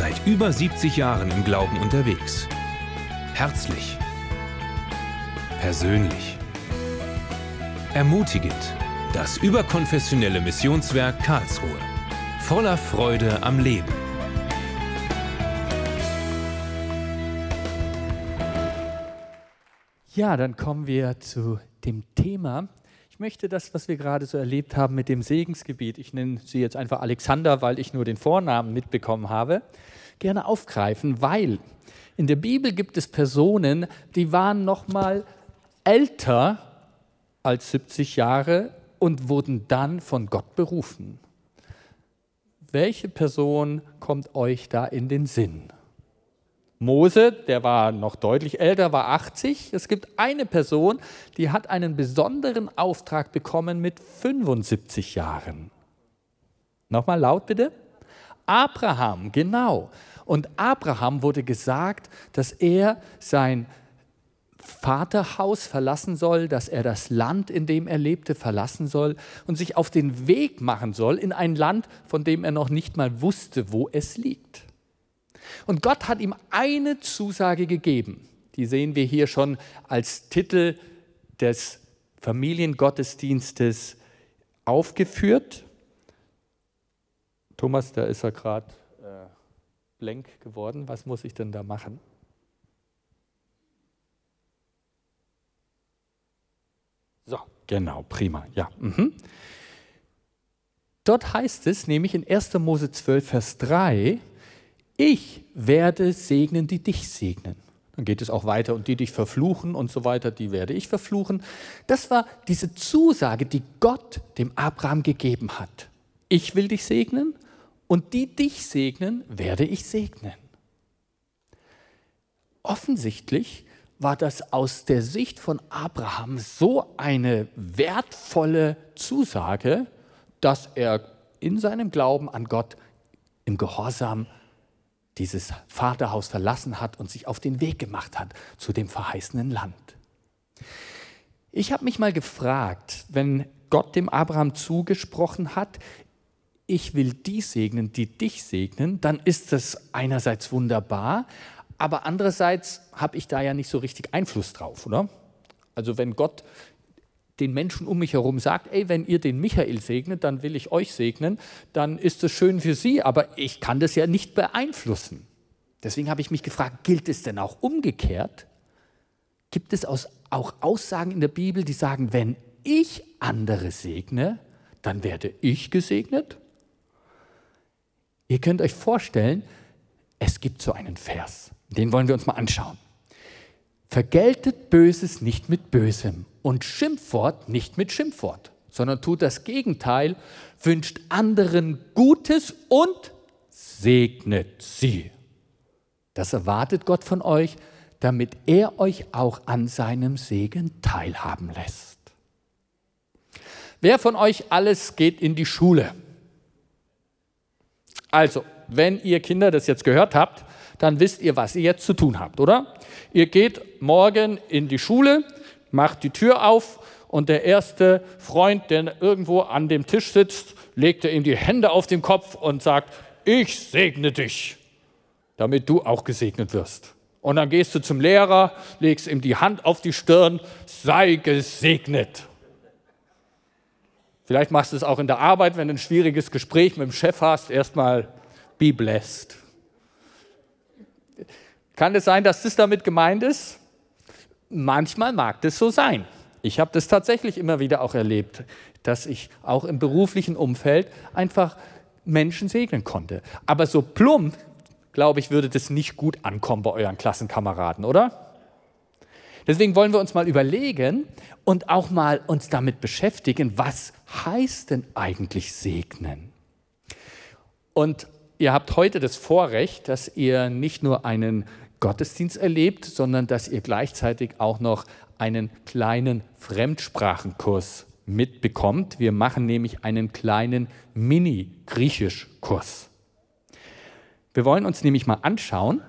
Seit über 70 Jahren im Glauben unterwegs. Herzlich. Persönlich. Ermutigend. Das überkonfessionelle Missionswerk Karlsruhe. Voller Freude am Leben. Ja, dann kommen wir zu dem Thema. Ich möchte das, was wir gerade so erlebt haben mit dem Segensgebiet, ich nenne sie jetzt einfach Alexander, weil ich nur den Vornamen mitbekommen habe, gerne aufgreifen, weil in der Bibel gibt es Personen, die waren noch mal älter als 70 Jahre und wurden dann von Gott berufen. Welche Person kommt euch da in den Sinn? Mose, der war noch deutlich älter, war 80. Es gibt eine Person, die hat einen besonderen Auftrag bekommen mit 75 Jahren. Nochmal laut bitte. Abraham, genau. Und Abraham wurde gesagt, dass er sein Vaterhaus verlassen soll, dass er das Land, in dem er lebte, verlassen soll und sich auf den Weg machen soll in ein Land, von dem er noch nicht mal wusste, wo es liegt. Und Gott hat ihm eine Zusage gegeben. Die sehen wir hier schon als Titel des Familiengottesdienstes aufgeführt. Thomas, da ist er gerade äh, blank geworden. Was muss ich denn da machen? So, genau, prima, ja. Mhm. Dort heißt es nämlich in 1. Mose 12, Vers 3, ich werde segnen, die dich segnen. Dann geht es auch weiter und die dich verfluchen und so weiter, die werde ich verfluchen. Das war diese Zusage, die Gott dem Abraham gegeben hat. Ich will dich segnen und die dich segnen, werde ich segnen. Offensichtlich war das aus der Sicht von Abraham so eine wertvolle Zusage, dass er in seinem Glauben an Gott im Gehorsam dieses Vaterhaus verlassen hat und sich auf den Weg gemacht hat zu dem verheißenen Land. Ich habe mich mal gefragt, wenn Gott dem Abraham zugesprochen hat, ich will die segnen, die dich segnen, dann ist das einerseits wunderbar, aber andererseits habe ich da ja nicht so richtig Einfluss drauf, oder? Also wenn Gott den Menschen um mich herum sagt, ey, wenn ihr den Michael segnet, dann will ich euch segnen, dann ist es schön für sie, aber ich kann das ja nicht beeinflussen. Deswegen habe ich mich gefragt, gilt es denn auch umgekehrt? Gibt es auch Aussagen in der Bibel, die sagen, wenn ich andere segne, dann werde ich gesegnet? Ihr könnt euch vorstellen, es gibt so einen Vers, den wollen wir uns mal anschauen. Vergeltet Böses nicht mit Bösem und Schimpfwort nicht mit Schimpfwort, sondern tut das Gegenteil, wünscht anderen Gutes und segnet sie. Das erwartet Gott von euch, damit er euch auch an seinem Segen teilhaben lässt. Wer von euch alles geht in die Schule? Also, wenn ihr Kinder das jetzt gehört habt, dann wisst ihr, was ihr jetzt zu tun habt, oder? Ihr geht morgen in die Schule, macht die Tür auf und der erste Freund, der irgendwo an dem Tisch sitzt, legt ihm die Hände auf den Kopf und sagt, ich segne dich, damit du auch gesegnet wirst. Und dann gehst du zum Lehrer, legst ihm die Hand auf die Stirn, sei gesegnet. Vielleicht machst du es auch in der Arbeit, wenn du ein schwieriges Gespräch mit dem Chef hast, erstmal be blessed. Kann es sein, dass das damit gemeint ist? Manchmal mag das so sein. Ich habe das tatsächlich immer wieder auch erlebt, dass ich auch im beruflichen Umfeld einfach Menschen segnen konnte. Aber so plump, glaube ich, würde das nicht gut ankommen bei euren Klassenkameraden, oder? Deswegen wollen wir uns mal überlegen und auch mal uns damit beschäftigen, was heißt denn eigentlich segnen? Und ihr habt heute das Vorrecht, dass ihr nicht nur einen Gottesdienst erlebt, sondern dass ihr gleichzeitig auch noch einen kleinen Fremdsprachenkurs mitbekommt. Wir machen nämlich einen kleinen Mini-Griechisch-Kurs. Wir wollen uns nämlich mal anschauen,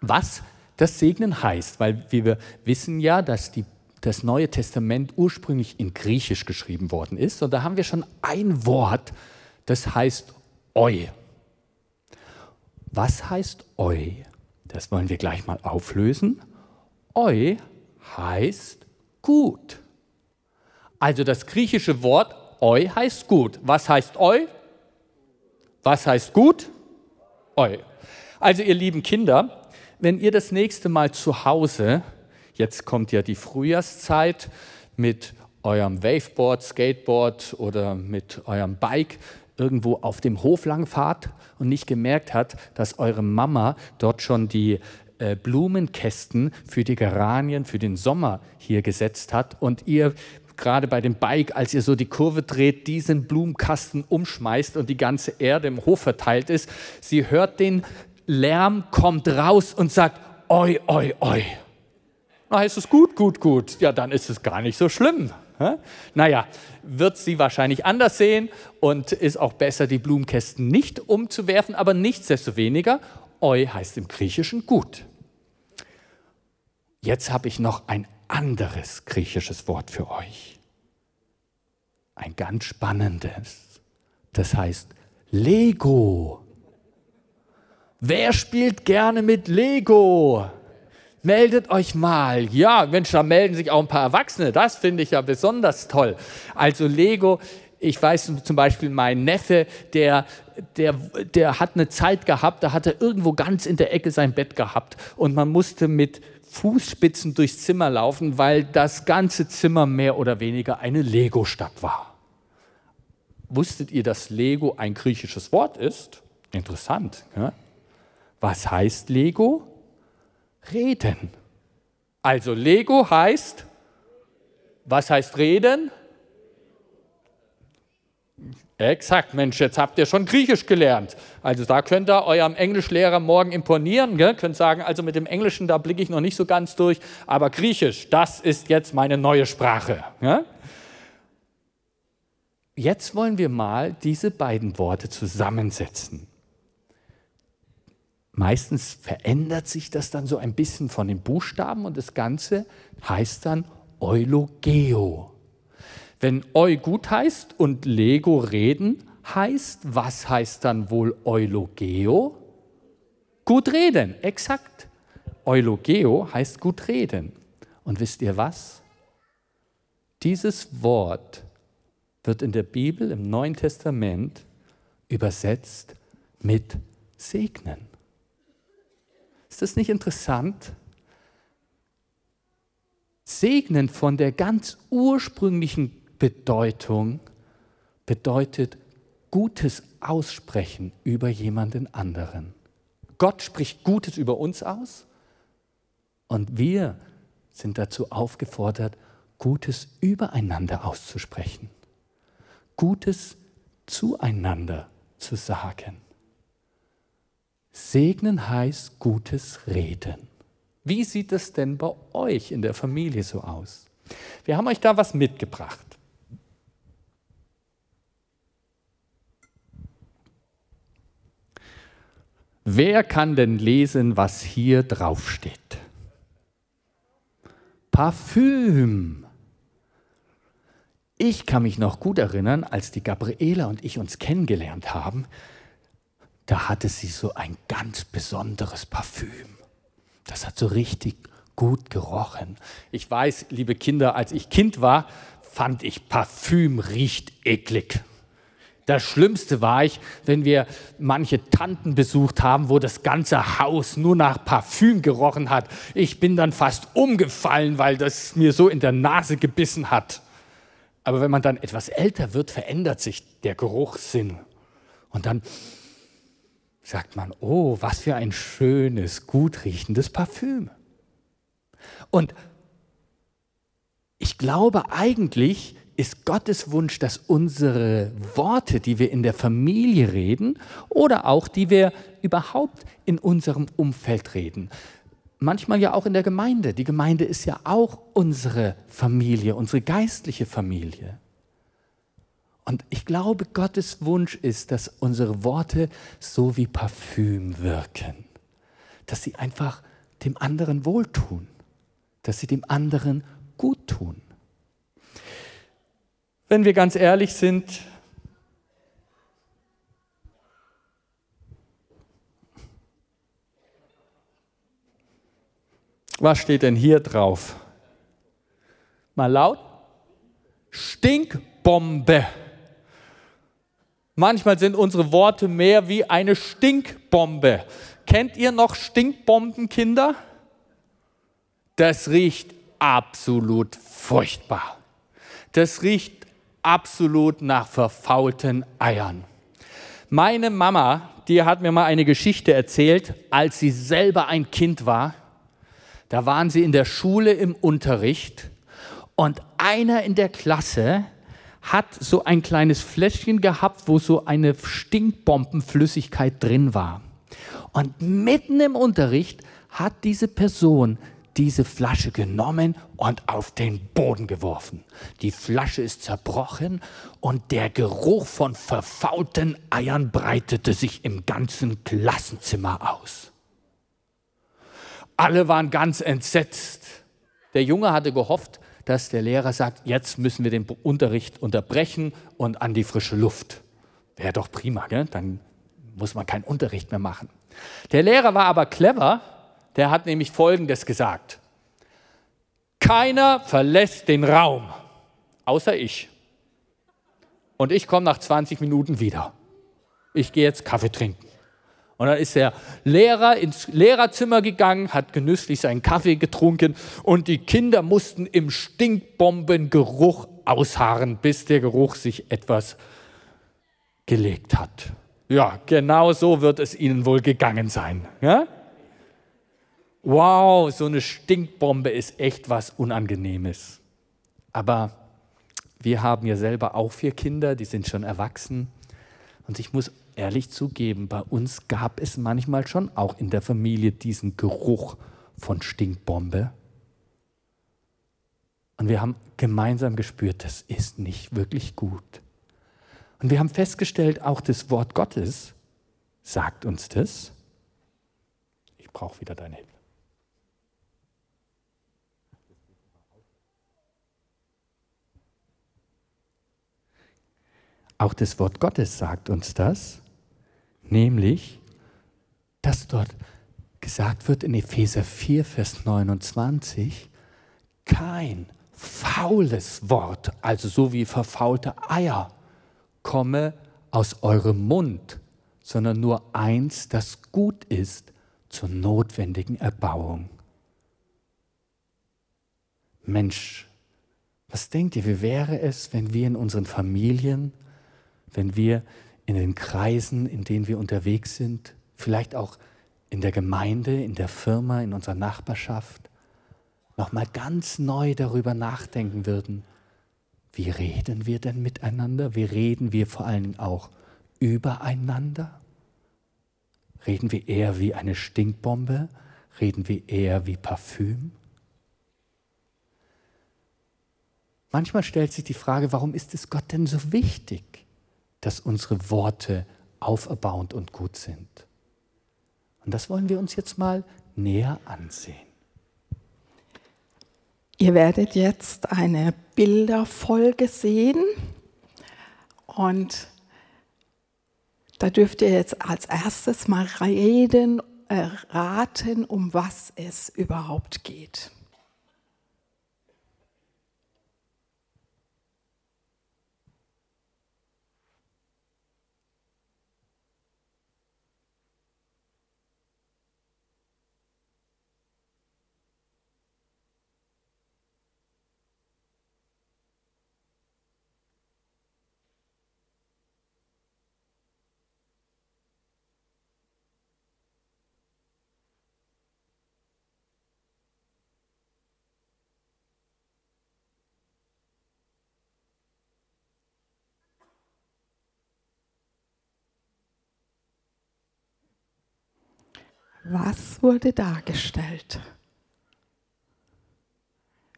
was das Segnen heißt, weil wir wissen ja, dass die, das Neue Testament ursprünglich in Griechisch geschrieben worden ist. Und da haben wir schon ein Wort, das heißt Eu. Was heißt Eu? Das wollen wir gleich mal auflösen. Eu heißt gut. Also das griechische Wort Eu heißt gut. Was heißt Eu? Was heißt gut? Eu. Also ihr lieben Kinder, wenn ihr das nächste Mal zu Hause, jetzt kommt ja die Frühjahrszeit mit eurem Waveboard, Skateboard oder mit eurem Bike irgendwo auf dem Hof langfahrt und nicht gemerkt hat, dass eure Mama dort schon die äh, Blumenkästen für die Geranien für den Sommer hier gesetzt hat und ihr gerade bei dem Bike, als ihr so die Kurve dreht, diesen Blumenkasten umschmeißt und die ganze Erde im Hof verteilt ist. Sie hört den Lärm, kommt raus und sagt, oi, oi, oi. Na, heißt es gut, gut, gut. Ja, dann ist es gar nicht so schlimm. Naja, wird sie wahrscheinlich anders sehen und ist auch besser, die Blumenkästen nicht umzuwerfen, aber nichtsdestoweniger, oi heißt im Griechischen gut. Jetzt habe ich noch ein anderes griechisches Wort für euch. Ein ganz spannendes. Das heißt Lego. Wer spielt gerne mit Lego? Meldet euch mal. Ja, Mensch, da melden sich auch ein paar Erwachsene. Das finde ich ja besonders toll. Also Lego, ich weiß zum Beispiel, mein Neffe, der, der, der hat eine Zeit gehabt, da hat er irgendwo ganz in der Ecke sein Bett gehabt und man musste mit Fußspitzen durchs Zimmer laufen, weil das ganze Zimmer mehr oder weniger eine Lego-Stadt war. Wusstet ihr, dass Lego ein griechisches Wort ist? Interessant. Ja? Was heißt Lego? Reden. Also Lego heißt, was heißt reden? Exakt, Mensch, jetzt habt ihr schon Griechisch gelernt. Also da könnt ihr eurem Englischlehrer morgen imponieren, gell? könnt sagen, also mit dem Englischen, da blicke ich noch nicht so ganz durch, aber Griechisch, das ist jetzt meine neue Sprache. Gell? Jetzt wollen wir mal diese beiden Worte zusammensetzen. Meistens verändert sich das dann so ein bisschen von den Buchstaben und das Ganze heißt dann Eulogeo. Wenn Eu gut heißt und Lego reden heißt, was heißt dann wohl Eulogeo? Gut reden, exakt. Eulogeo heißt gut reden. Und wisst ihr was? Dieses Wort wird in der Bibel im Neuen Testament übersetzt mit segnen. Ist das nicht interessant? Segnen von der ganz ursprünglichen Bedeutung bedeutet Gutes aussprechen über jemanden anderen. Gott spricht Gutes über uns aus und wir sind dazu aufgefordert, Gutes übereinander auszusprechen, Gutes zueinander zu sagen. Segnen heißt gutes Reden. Wie sieht es denn bei euch in der Familie so aus? Wir haben euch da was mitgebracht. Wer kann denn lesen, was hier drauf steht? Parfüm. Ich kann mich noch gut erinnern, als die Gabriela und ich uns kennengelernt haben, da hatte sie so ein ganz besonderes Parfüm. Das hat so richtig gut gerochen. Ich weiß, liebe Kinder, als ich Kind war, fand ich Parfüm riecht eklig. Das Schlimmste war ich, wenn wir manche Tanten besucht haben, wo das ganze Haus nur nach Parfüm gerochen hat. Ich bin dann fast umgefallen, weil das mir so in der Nase gebissen hat. Aber wenn man dann etwas älter wird, verändert sich der Geruchssinn. Und dann sagt man, oh, was für ein schönes, gut riechendes Parfüm. Und ich glaube eigentlich ist Gottes Wunsch, dass unsere Worte, die wir in der Familie reden oder auch die wir überhaupt in unserem Umfeld reden, manchmal ja auch in der Gemeinde. Die Gemeinde ist ja auch unsere Familie, unsere geistliche Familie. Und ich glaube, Gottes Wunsch ist, dass unsere Worte so wie Parfüm wirken, dass sie einfach dem anderen wohltun, dass sie dem anderen gut tun. Wenn wir ganz ehrlich sind, was steht denn hier drauf? Mal laut. Stinkbombe. Manchmal sind unsere Worte mehr wie eine Stinkbombe. Kennt ihr noch Stinkbomben, Kinder? Das riecht absolut furchtbar. Das riecht absolut nach verfaulten Eiern. Meine Mama, die hat mir mal eine Geschichte erzählt, als sie selber ein Kind war. Da waren sie in der Schule im Unterricht und einer in der Klasse hat so ein kleines Fläschchen gehabt, wo so eine Stinkbombenflüssigkeit drin war. Und mitten im Unterricht hat diese Person diese Flasche genommen und auf den Boden geworfen. Die Flasche ist zerbrochen und der Geruch von verfaulten Eiern breitete sich im ganzen Klassenzimmer aus. Alle waren ganz entsetzt. Der Junge hatte gehofft, dass der Lehrer sagt, jetzt müssen wir den Unterricht unterbrechen und an die frische Luft. Wäre doch prima, gell? dann muss man keinen Unterricht mehr machen. Der Lehrer war aber clever, der hat nämlich Folgendes gesagt. Keiner verlässt den Raum, außer ich. Und ich komme nach 20 Minuten wieder. Ich gehe jetzt Kaffee trinken. Und dann ist der Lehrer ins Lehrerzimmer gegangen, hat genüsslich seinen Kaffee getrunken und die Kinder mussten im Stinkbombengeruch ausharren, bis der Geruch sich etwas gelegt hat. Ja, genau so wird es ihnen wohl gegangen sein. Ja? Wow, so eine Stinkbombe ist echt was Unangenehmes. Aber wir haben ja selber auch vier Kinder, die sind schon erwachsen. Und ich muss ehrlich zugeben, bei uns gab es manchmal schon auch in der Familie diesen Geruch von Stinkbombe. Und wir haben gemeinsam gespürt, das ist nicht wirklich gut. Und wir haben festgestellt, auch das Wort Gottes sagt uns das. Ich brauche wieder deine Hilfe. Auch das Wort Gottes sagt uns das, nämlich, dass dort gesagt wird in Epheser 4, Vers 29, kein faules Wort, also so wie verfaulte Eier, komme aus eurem Mund, sondern nur eins, das gut ist zur notwendigen Erbauung. Mensch, was denkt ihr, wie wäre es, wenn wir in unseren Familien wenn wir in den Kreisen, in denen wir unterwegs sind, vielleicht auch in der Gemeinde, in der Firma, in unserer Nachbarschaft, nochmal ganz neu darüber nachdenken würden, wie reden wir denn miteinander? Wie reden wir vor allen Dingen auch übereinander? Reden wir eher wie eine Stinkbombe? Reden wir eher wie Parfüm? Manchmal stellt sich die Frage, warum ist es Gott denn so wichtig? Dass unsere Worte auferbauend und gut sind. Und das wollen wir uns jetzt mal näher ansehen. Ihr werdet jetzt eine Bilderfolge sehen und da dürft ihr jetzt als erstes mal reden, äh, raten, um was es überhaupt geht. Was wurde dargestellt?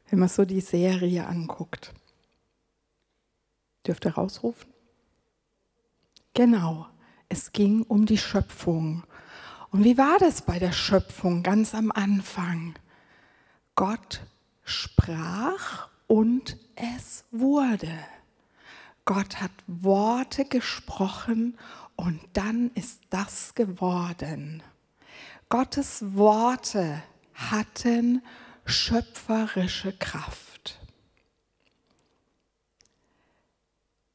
Wenn man so die Serie anguckt. Dürft ihr rausrufen? Genau, es ging um die Schöpfung. Und wie war das bei der Schöpfung ganz am Anfang? Gott sprach und es wurde. Gott hat Worte gesprochen und dann ist das geworden. Gottes Worte hatten schöpferische Kraft.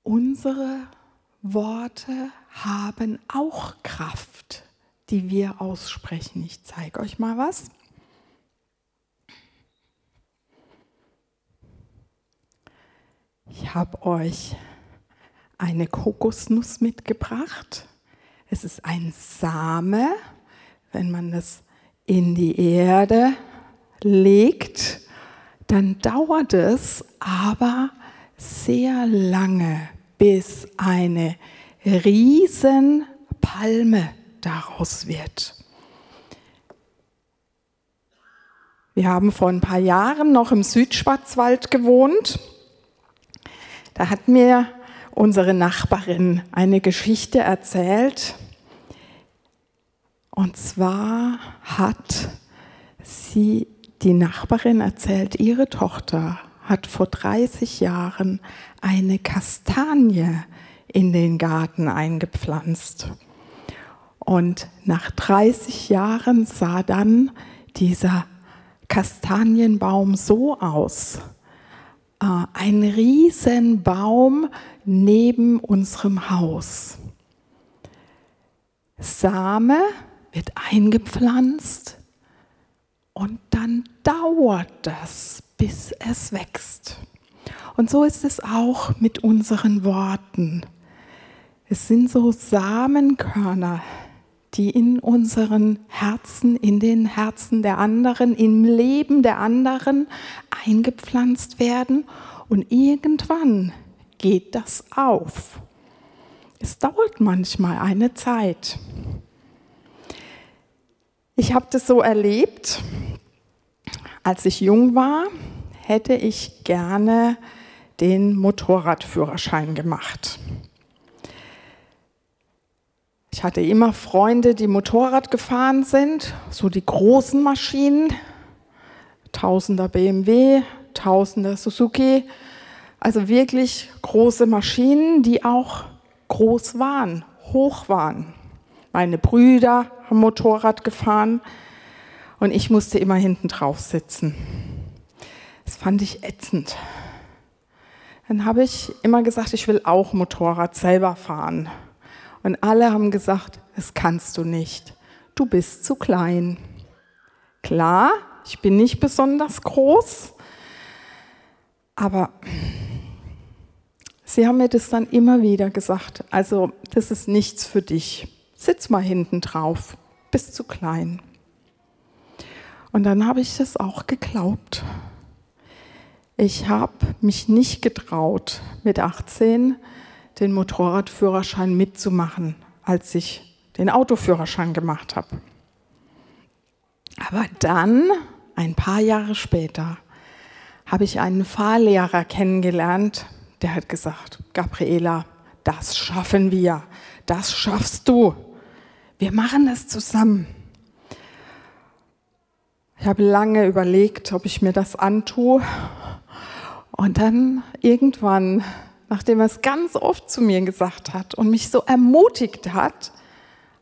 Unsere Worte haben auch Kraft, die wir aussprechen. Ich zeige euch mal was. Ich habe euch eine Kokosnuss mitgebracht. Es ist ein Same. Wenn man das in die Erde legt, dann dauert es aber sehr lange, bis eine Riesenpalme daraus wird. Wir haben vor ein paar Jahren noch im Südschwarzwald gewohnt. Da hat mir unsere Nachbarin eine Geschichte erzählt. Und zwar hat sie, die Nachbarin erzählt, ihre Tochter hat vor 30 Jahren eine Kastanie in den Garten eingepflanzt. Und nach 30 Jahren sah dann dieser Kastanienbaum so aus, äh, ein Riesenbaum neben unserem Haus. Same wird eingepflanzt und dann dauert das, bis es wächst. Und so ist es auch mit unseren Worten. Es sind so Samenkörner, die in unseren Herzen, in den Herzen der anderen, im Leben der anderen eingepflanzt werden und irgendwann geht das auf. Es dauert manchmal eine Zeit. Ich habe das so erlebt, als ich jung war, hätte ich gerne den Motorradführerschein gemacht. Ich hatte immer Freunde, die Motorrad gefahren sind, so die großen Maschinen, Tausender BMW, Tausender Suzuki, also wirklich große Maschinen, die auch groß waren, hoch waren. Meine Brüder haben Motorrad gefahren und ich musste immer hinten drauf sitzen. Das fand ich ätzend. Dann habe ich immer gesagt, ich will auch Motorrad selber fahren. Und alle haben gesagt, das kannst du nicht. Du bist zu klein. Klar, ich bin nicht besonders groß, aber sie haben mir das dann immer wieder gesagt. Also, das ist nichts für dich. Sitz mal hinten drauf. Bist zu klein. Und dann habe ich das auch geglaubt. Ich habe mich nicht getraut, mit 18 den Motorradführerschein mitzumachen, als ich den Autoführerschein gemacht habe. Aber dann, ein paar Jahre später, habe ich einen Fahrlehrer kennengelernt, der hat gesagt, Gabriela, das schaffen wir, das schaffst du. Wir machen das zusammen. Ich habe lange überlegt, ob ich mir das antue. Und dann irgendwann nachdem er es ganz oft zu mir gesagt hat und mich so ermutigt hat,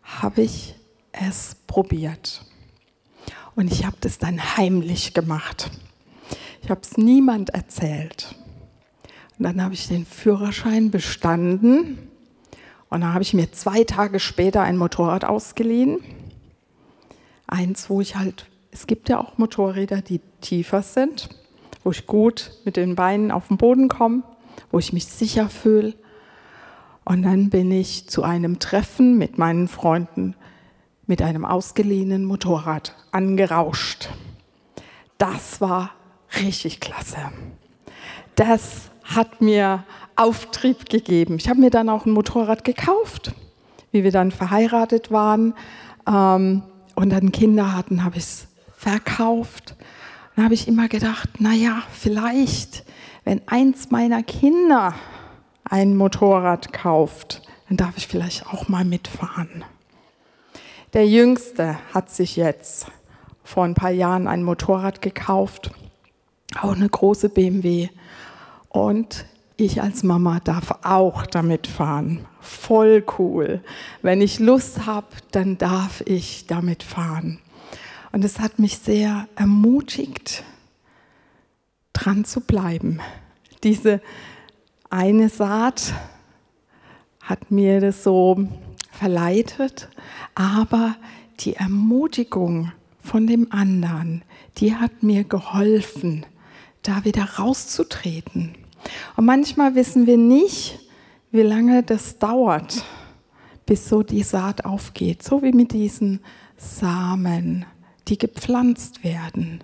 habe ich es probiert. Und ich habe das dann heimlich gemacht. Ich habe es niemand erzählt. Und dann habe ich den Führerschein bestanden. Und dann habe ich mir zwei Tage später ein Motorrad ausgeliehen. Eins, wo ich halt, es gibt ja auch Motorräder, die tiefer sind, wo ich gut mit den Beinen auf den Boden komme wo ich mich sicher fühle. Und dann bin ich zu einem Treffen mit meinen Freunden mit einem ausgeliehenen Motorrad angerauscht. Das war richtig klasse. Das hat mir Auftrieb gegeben. Ich habe mir dann auch ein Motorrad gekauft, wie wir dann verheiratet waren ähm, und dann Kinder hatten, habe ich es verkauft. Dann habe ich immer gedacht, naja, vielleicht wenn eins meiner Kinder ein Motorrad kauft, dann darf ich vielleicht auch mal mitfahren. Der Jüngste hat sich jetzt vor ein paar Jahren ein Motorrad gekauft, auch eine große BMW. Und ich als Mama darf auch damit fahren. Voll cool. Wenn ich Lust habe, dann darf ich damit fahren. Und es hat mich sehr ermutigt, dran zu bleiben. Diese eine Saat hat mir das so verleitet, aber die Ermutigung von dem anderen, die hat mir geholfen, da wieder rauszutreten. Und manchmal wissen wir nicht, wie lange das dauert, bis so die Saat aufgeht, so wie mit diesen Samen, die gepflanzt werden.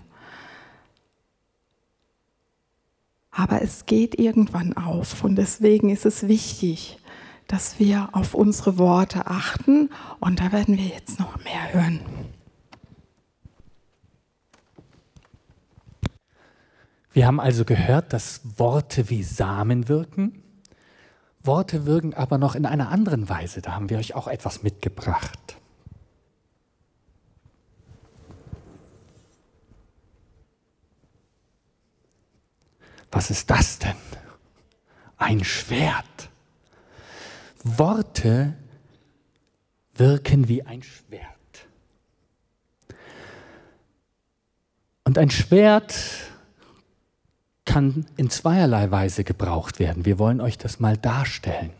Aber es geht irgendwann auf und deswegen ist es wichtig, dass wir auf unsere Worte achten und da werden wir jetzt noch mehr hören. Wir haben also gehört, dass Worte wie Samen wirken. Worte wirken aber noch in einer anderen Weise. Da haben wir euch auch etwas mitgebracht. Was ist das denn? Ein Schwert. Worte wirken wie ein Schwert. Und ein Schwert kann in zweierlei Weise gebraucht werden. Wir wollen euch das mal darstellen.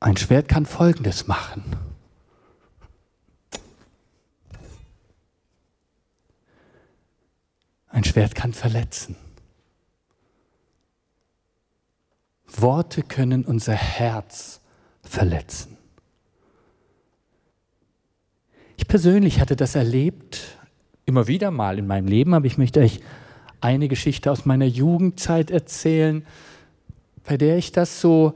Ein Schwert kann Folgendes machen. Ein Schwert kann verletzen. Worte können unser Herz verletzen. Ich persönlich hatte das erlebt, immer wieder mal in meinem Leben, aber ich möchte euch eine Geschichte aus meiner Jugendzeit erzählen, bei der ich das so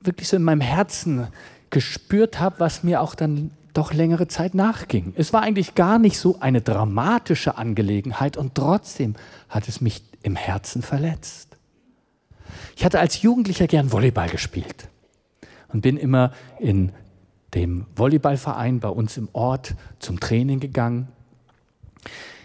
wirklich so in meinem Herzen gespürt habe, was mir auch dann doch längere Zeit nachging. Es war eigentlich gar nicht so eine dramatische Angelegenheit und trotzdem hat es mich im Herzen verletzt. Ich hatte als Jugendlicher gern Volleyball gespielt und bin immer in dem Volleyballverein bei uns im Ort zum Training gegangen.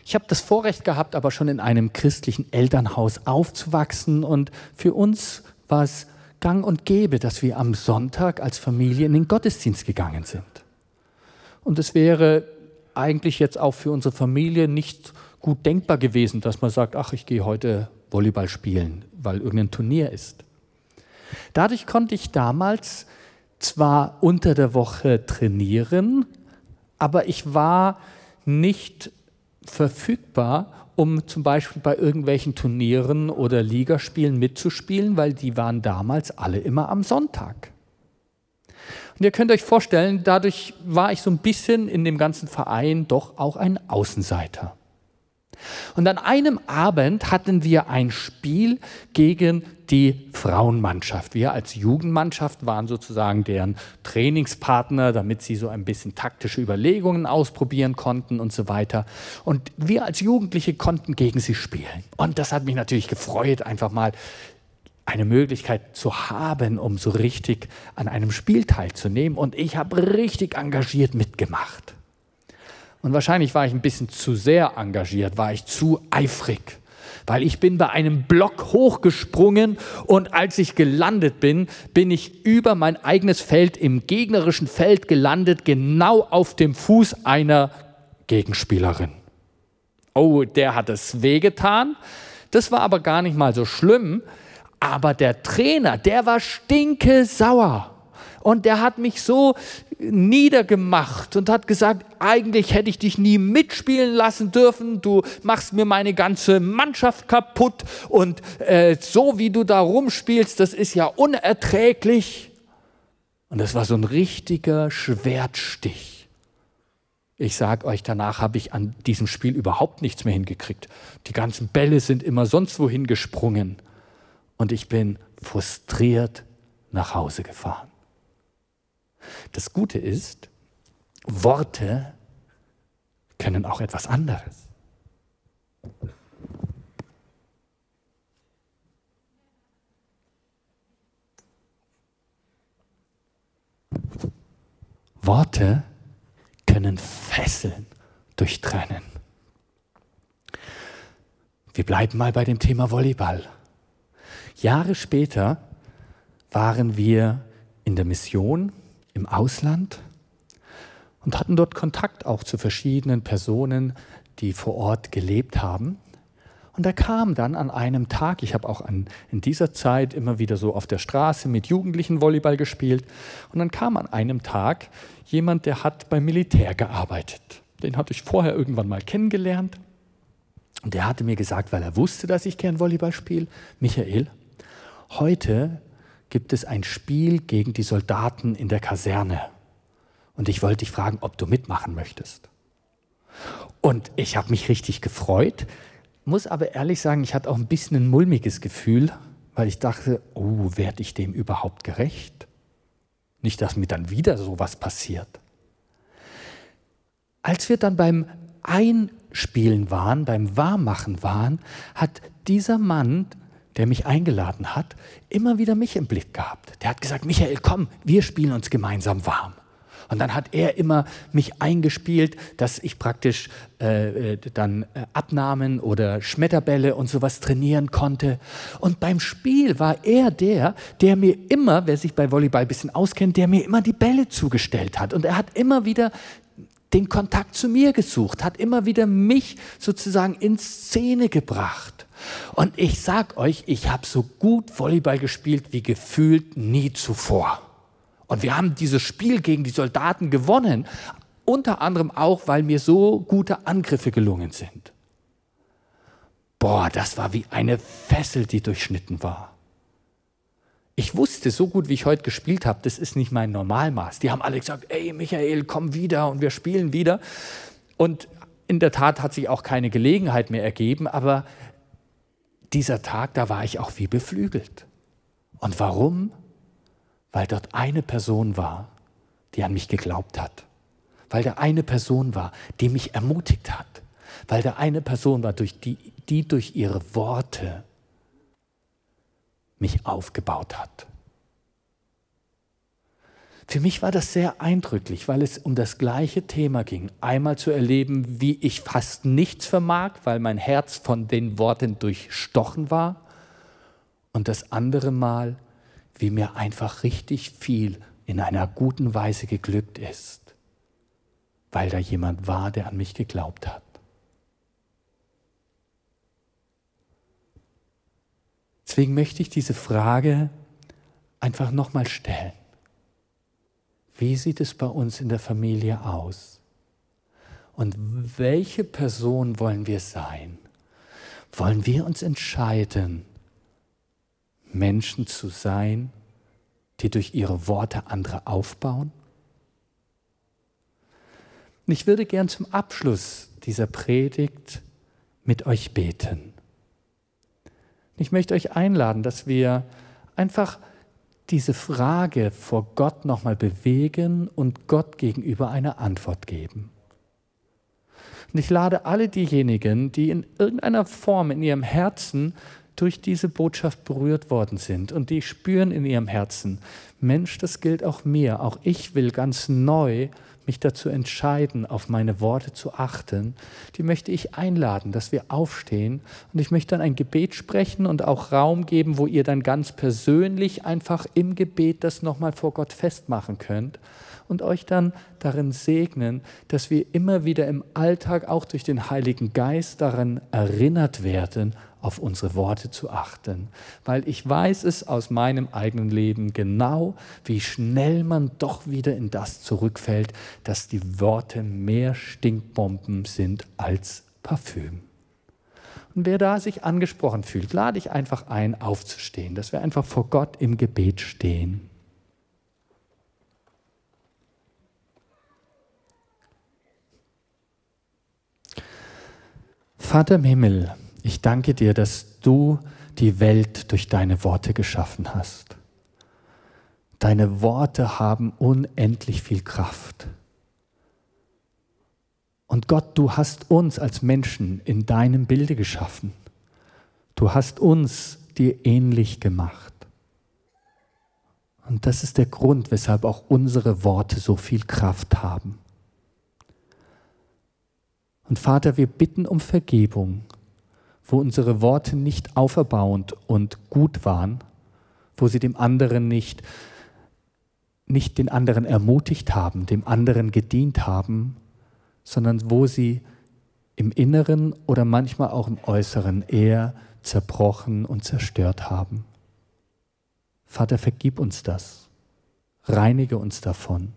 Ich habe das Vorrecht gehabt, aber schon in einem christlichen Elternhaus aufzuwachsen und für uns war es gang und gäbe, dass wir am Sonntag als Familie in den Gottesdienst gegangen sind. Und es wäre eigentlich jetzt auch für unsere Familie nicht gut denkbar gewesen, dass man sagt, ach, ich gehe heute Volleyball spielen, weil irgendein Turnier ist. Dadurch konnte ich damals zwar unter der Woche trainieren, aber ich war nicht verfügbar, um zum Beispiel bei irgendwelchen Turnieren oder Ligaspielen mitzuspielen, weil die waren damals alle immer am Sonntag. Und ihr könnt euch vorstellen, dadurch war ich so ein bisschen in dem ganzen Verein doch auch ein Außenseiter. Und an einem Abend hatten wir ein Spiel gegen die Frauenmannschaft. Wir als Jugendmannschaft waren sozusagen deren Trainingspartner, damit sie so ein bisschen taktische Überlegungen ausprobieren konnten und so weiter. Und wir als Jugendliche konnten gegen sie spielen. Und das hat mich natürlich gefreut, einfach mal eine Möglichkeit zu haben, um so richtig an einem Spiel teilzunehmen. Und ich habe richtig engagiert mitgemacht. Und wahrscheinlich war ich ein bisschen zu sehr engagiert, war ich zu eifrig. Weil ich bin bei einem Block hochgesprungen und als ich gelandet bin, bin ich über mein eigenes Feld im gegnerischen Feld gelandet, genau auf dem Fuß einer Gegenspielerin. Oh, der hat es wehgetan. Das war aber gar nicht mal so schlimm, aber der Trainer, der war stinke sauer. Und der hat mich so niedergemacht und hat gesagt, eigentlich hätte ich dich nie mitspielen lassen dürfen, du machst mir meine ganze Mannschaft kaputt und äh, so wie du da rumspielst, das ist ja unerträglich. Und das war so ein richtiger Schwertstich. Ich sage euch, danach habe ich an diesem Spiel überhaupt nichts mehr hingekriegt. Die ganzen Bälle sind immer sonst wohin gesprungen und ich bin frustriert nach Hause gefahren. Das Gute ist, Worte können auch etwas anderes. Worte können Fesseln durchtrennen. wir bleiben mal bei dem Thema Volleyball. Jahre später waren wir in der Mission im Ausland und hatten dort Kontakt auch zu verschiedenen Personen, die vor Ort gelebt haben. Und da kam dann an einem Tag, ich habe auch an, in dieser Zeit immer wieder so auf der Straße mit Jugendlichen Volleyball gespielt, und dann kam an einem Tag jemand, der hat beim Militär gearbeitet. Den hatte ich vorher irgendwann mal kennengelernt. Und der hatte mir gesagt, weil er wusste, dass ich gern Volleyball spiele, Michael, heute gibt es ein Spiel gegen die Soldaten in der Kaserne. Und ich wollte dich fragen, ob du mitmachen möchtest. Und ich habe mich richtig gefreut, muss aber ehrlich sagen, ich hatte auch ein bisschen ein mulmiges Gefühl, weil ich dachte, oh, werde ich dem überhaupt gerecht? Nicht, dass mir dann wieder sowas passiert. Als wir dann beim Einspielen waren, beim Warmmachen waren, hat dieser Mann, der mich eingeladen hat, immer wieder mich im Blick gehabt. Der hat gesagt, Michael, komm, wir spielen uns gemeinsam warm. Und dann hat er immer mich eingespielt, dass ich praktisch äh, äh, dann äh, Abnahmen oder Schmetterbälle und sowas trainieren konnte. Und beim Spiel war er der, der mir immer, wer sich bei Volleyball ein bisschen auskennt, der mir immer die Bälle zugestellt hat. Und er hat immer wieder den Kontakt zu mir gesucht, hat immer wieder mich sozusagen in Szene gebracht. Und ich sag euch, ich habe so gut Volleyball gespielt wie gefühlt nie zuvor. Und wir haben dieses Spiel gegen die Soldaten gewonnen, unter anderem auch, weil mir so gute Angriffe gelungen sind. Boah, das war wie eine Fessel, die durchschnitten war. Ich wusste so gut, wie ich heute gespielt habe, das ist nicht mein Normalmaß. Die haben alle gesagt, ey Michael, komm wieder und wir spielen wieder. Und in der Tat hat sich auch keine Gelegenheit mehr ergeben, aber dieser Tag, da war ich auch wie beflügelt. Und warum? weil dort eine Person war, die an mich geglaubt hat, weil da eine Person war, die mich ermutigt hat, weil da eine Person war, durch die, die durch ihre Worte mich aufgebaut hat. Für mich war das sehr eindrücklich, weil es um das gleiche Thema ging. Einmal zu erleben, wie ich fast nichts vermag, weil mein Herz von den Worten durchstochen war. Und das andere Mal, wie mir einfach richtig viel in einer guten Weise geglückt ist, weil da jemand war, der an mich geglaubt hat. Deswegen möchte ich diese Frage einfach nochmal stellen. Wie sieht es bei uns in der Familie aus? Und welche Person wollen wir sein? Wollen wir uns entscheiden, Menschen zu sein, die durch ihre Worte andere aufbauen? Ich würde gern zum Abschluss dieser Predigt mit euch beten. Ich möchte euch einladen, dass wir einfach diese Frage vor Gott nochmal bewegen und Gott gegenüber eine Antwort geben. Und ich lade alle diejenigen, die in irgendeiner Form in ihrem Herzen durch diese Botschaft berührt worden sind. Und die spüren in ihrem Herzen, Mensch, das gilt auch mir, auch ich will ganz neu mich dazu entscheiden, auf meine Worte zu achten, die möchte ich einladen, dass wir aufstehen. Und ich möchte dann ein Gebet sprechen und auch Raum geben, wo ihr dann ganz persönlich einfach im Gebet das nochmal vor Gott festmachen könnt. Und euch dann darin segnen, dass wir immer wieder im Alltag auch durch den Heiligen Geist daran erinnert werden, auf unsere Worte zu achten, weil ich weiß es aus meinem eigenen Leben genau, wie schnell man doch wieder in das zurückfällt, dass die Worte mehr Stinkbomben sind als Parfüm. Und wer da sich angesprochen fühlt, lade ich einfach ein, aufzustehen, dass wir einfach vor Gott im Gebet stehen. Vater im Himmel, ich danke dir, dass du die Welt durch deine Worte geschaffen hast. Deine Worte haben unendlich viel Kraft. Und Gott, du hast uns als Menschen in deinem Bilde geschaffen. Du hast uns dir ähnlich gemacht. Und das ist der Grund, weshalb auch unsere Worte so viel Kraft haben. Und Vater, wir bitten um Vergebung wo unsere Worte nicht auferbauend und gut waren, wo sie dem anderen nicht, nicht den anderen ermutigt haben, dem anderen gedient haben, sondern wo sie im Inneren oder manchmal auch im Äußeren eher zerbrochen und zerstört haben. Vater, vergib uns das, reinige uns davon.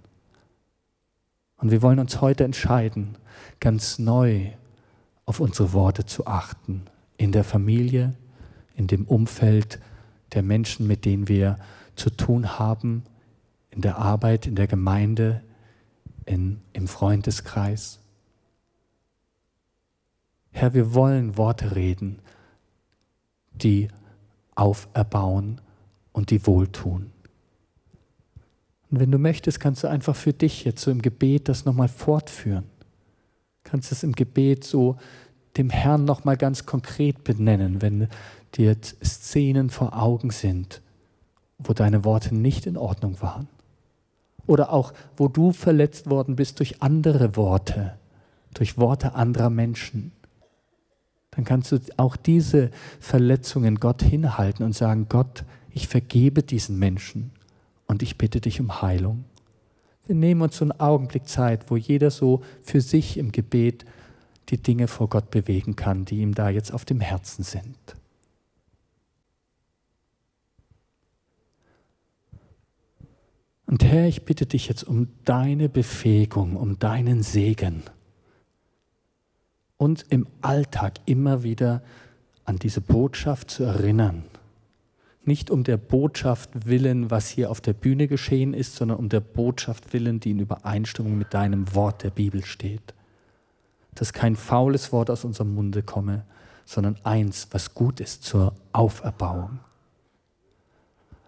Und wir wollen uns heute entscheiden, ganz neu auf unsere Worte zu achten, in der Familie, in dem Umfeld der Menschen, mit denen wir zu tun haben, in der Arbeit, in der Gemeinde, in, im Freundeskreis. Herr, wir wollen Worte reden, die auferbauen und die wohltun. Und wenn du möchtest, kannst du einfach für dich jetzt so im Gebet das nochmal fortführen. Kannst es im Gebet so dem Herrn nochmal ganz konkret benennen, wenn dir Szenen vor Augen sind, wo deine Worte nicht in Ordnung waren. Oder auch, wo du verletzt worden bist durch andere Worte, durch Worte anderer Menschen. Dann kannst du auch diese Verletzungen Gott hinhalten und sagen, Gott, ich vergebe diesen Menschen und ich bitte dich um Heilung. Wir nehmen uns so einen Augenblick Zeit, wo jeder so für sich im Gebet die Dinge vor Gott bewegen kann, die ihm da jetzt auf dem Herzen sind. Und Herr, ich bitte dich jetzt um deine Befähigung, um deinen Segen, uns im Alltag immer wieder an diese Botschaft zu erinnern. Nicht um der Botschaft willen, was hier auf der Bühne geschehen ist, sondern um der Botschaft willen, die in Übereinstimmung mit deinem Wort der Bibel steht. Dass kein faules Wort aus unserem Munde komme, sondern eins, was gut ist zur Auferbauung.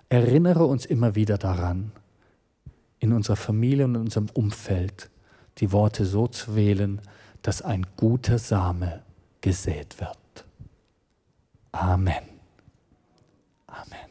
Erinnere uns immer wieder daran, in unserer Familie und in unserem Umfeld die Worte so zu wählen, dass ein guter Same gesät wird. Amen. Amen.